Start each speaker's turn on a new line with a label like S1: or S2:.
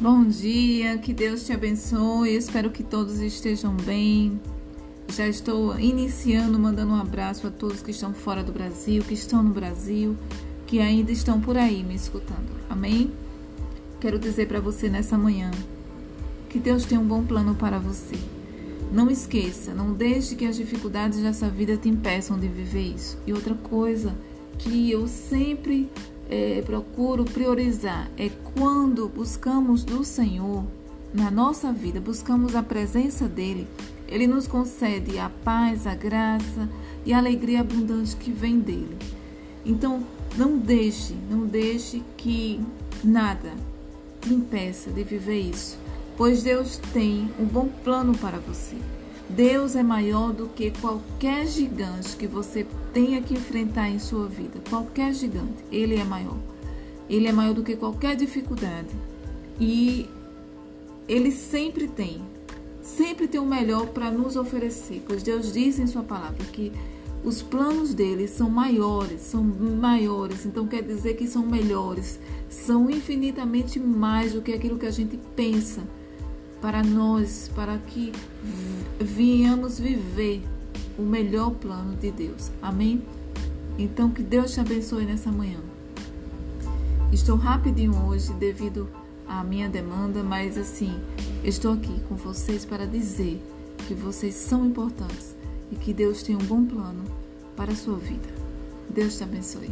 S1: Bom dia, que Deus te abençoe. Espero que todos estejam bem. Já estou iniciando, mandando um abraço a todos que estão fora do Brasil, que estão no Brasil, que ainda estão por aí me escutando. Amém? Quero dizer para você nessa manhã que Deus tem um bom plano para você. Não esqueça, não deixe que as dificuldades dessa vida te impeçam de viver isso. E outra coisa que eu sempre é, procuro priorizar é quando buscamos do Senhor na nossa vida, buscamos a presença dele, ele nos concede a paz, a graça e a alegria abundante que vem dele. Então, não deixe, não deixe que nada te impeça de viver isso, pois Deus tem um bom plano para você. Deus é maior do que qualquer gigante que você tenha que enfrentar em sua vida. Qualquer gigante, ele é maior. Ele é maior do que qualquer dificuldade. E ele sempre tem, sempre tem o melhor para nos oferecer, pois Deus diz em sua palavra que os planos dele são maiores, são maiores, então quer dizer que são melhores, são infinitamente mais do que aquilo que a gente pensa para nós, para que venhamos viver o melhor plano de Deus. Amém? Então, que Deus te abençoe nessa manhã. Estou rapidinho hoje devido à minha demanda, mas assim, estou aqui com vocês para dizer que vocês são importantes e que Deus tem um bom plano para a sua vida. Deus te abençoe.